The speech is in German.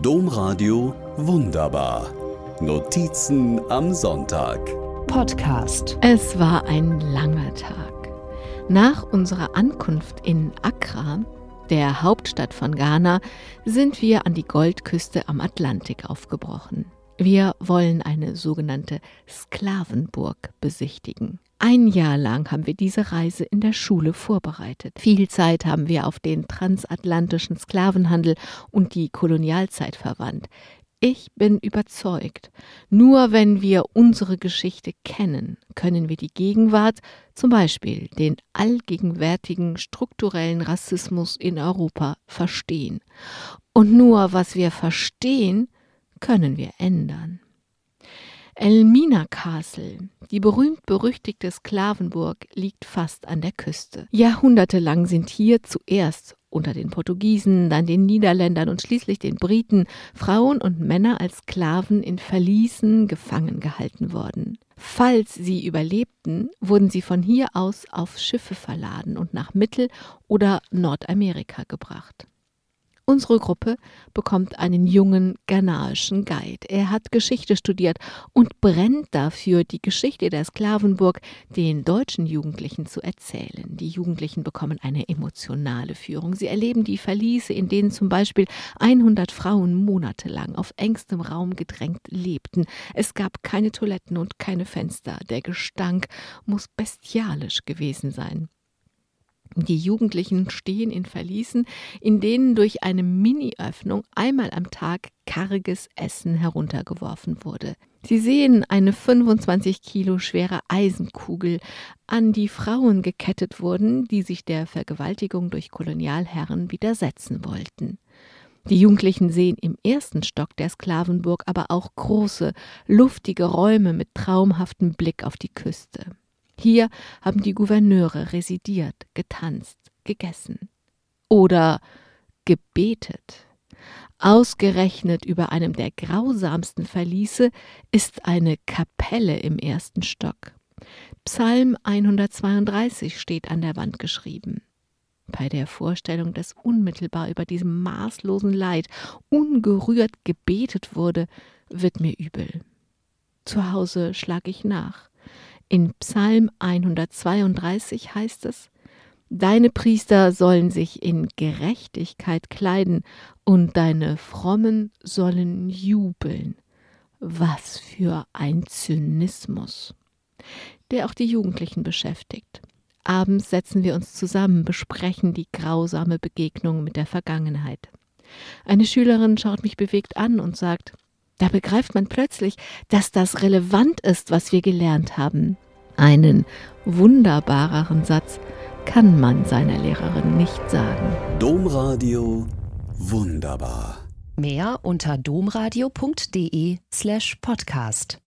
Domradio Wunderbar. Notizen am Sonntag. Podcast. Es war ein langer Tag. Nach unserer Ankunft in Accra, der Hauptstadt von Ghana, sind wir an die Goldküste am Atlantik aufgebrochen. Wir wollen eine sogenannte Sklavenburg besichtigen. Ein Jahr lang haben wir diese Reise in der Schule vorbereitet. Viel Zeit haben wir auf den transatlantischen Sklavenhandel und die Kolonialzeit verwandt. Ich bin überzeugt, nur wenn wir unsere Geschichte kennen, können wir die Gegenwart, zum Beispiel den allgegenwärtigen strukturellen Rassismus in Europa, verstehen. Und nur was wir verstehen, können wir ändern. Elmina Castle, die berühmt-berüchtigte Sklavenburg, liegt fast an der Küste. Jahrhundertelang sind hier zuerst unter den Portugiesen, dann den Niederländern und schließlich den Briten Frauen und Männer als Sklaven in Verließen gefangen gehalten worden. Falls sie überlebten, wurden sie von hier aus auf Schiffe verladen und nach Mittel- oder Nordamerika gebracht. Unsere Gruppe bekommt einen jungen ghanaischen Guide. Er hat Geschichte studiert und brennt dafür, die Geschichte der Sklavenburg den deutschen Jugendlichen zu erzählen. Die Jugendlichen bekommen eine emotionale Führung. Sie erleben die Verliese, in denen zum Beispiel 100 Frauen monatelang auf engstem Raum gedrängt lebten. Es gab keine Toiletten und keine Fenster. Der Gestank muss bestialisch gewesen sein. Die Jugendlichen stehen in Verließen, in denen durch eine Mini-Öffnung einmal am Tag karges Essen heruntergeworfen wurde. Sie sehen eine 25 Kilo schwere Eisenkugel, an die Frauen gekettet wurden, die sich der Vergewaltigung durch Kolonialherren widersetzen wollten. Die Jugendlichen sehen im ersten Stock der Sklavenburg aber auch große, luftige Räume mit traumhaftem Blick auf die Küste. Hier haben die Gouverneure residiert, getanzt, gegessen oder gebetet. Ausgerechnet über einem der grausamsten Verliese ist eine Kapelle im ersten Stock. Psalm 132 steht an der Wand geschrieben. Bei der Vorstellung, dass unmittelbar über diesem maßlosen Leid ungerührt gebetet wurde, wird mir übel. Zu Hause schlag ich nach. In Psalm 132 heißt es, Deine Priester sollen sich in Gerechtigkeit kleiden und deine Frommen sollen jubeln. Was für ein Zynismus, der auch die Jugendlichen beschäftigt. Abends setzen wir uns zusammen, besprechen die grausame Begegnung mit der Vergangenheit. Eine Schülerin schaut mich bewegt an und sagt, da begreift man plötzlich, dass das relevant ist, was wir gelernt haben. Einen wunderbareren Satz kann man seiner Lehrerin nicht sagen. Domradio wunderbar. Mehr unter domradio.de slash podcast.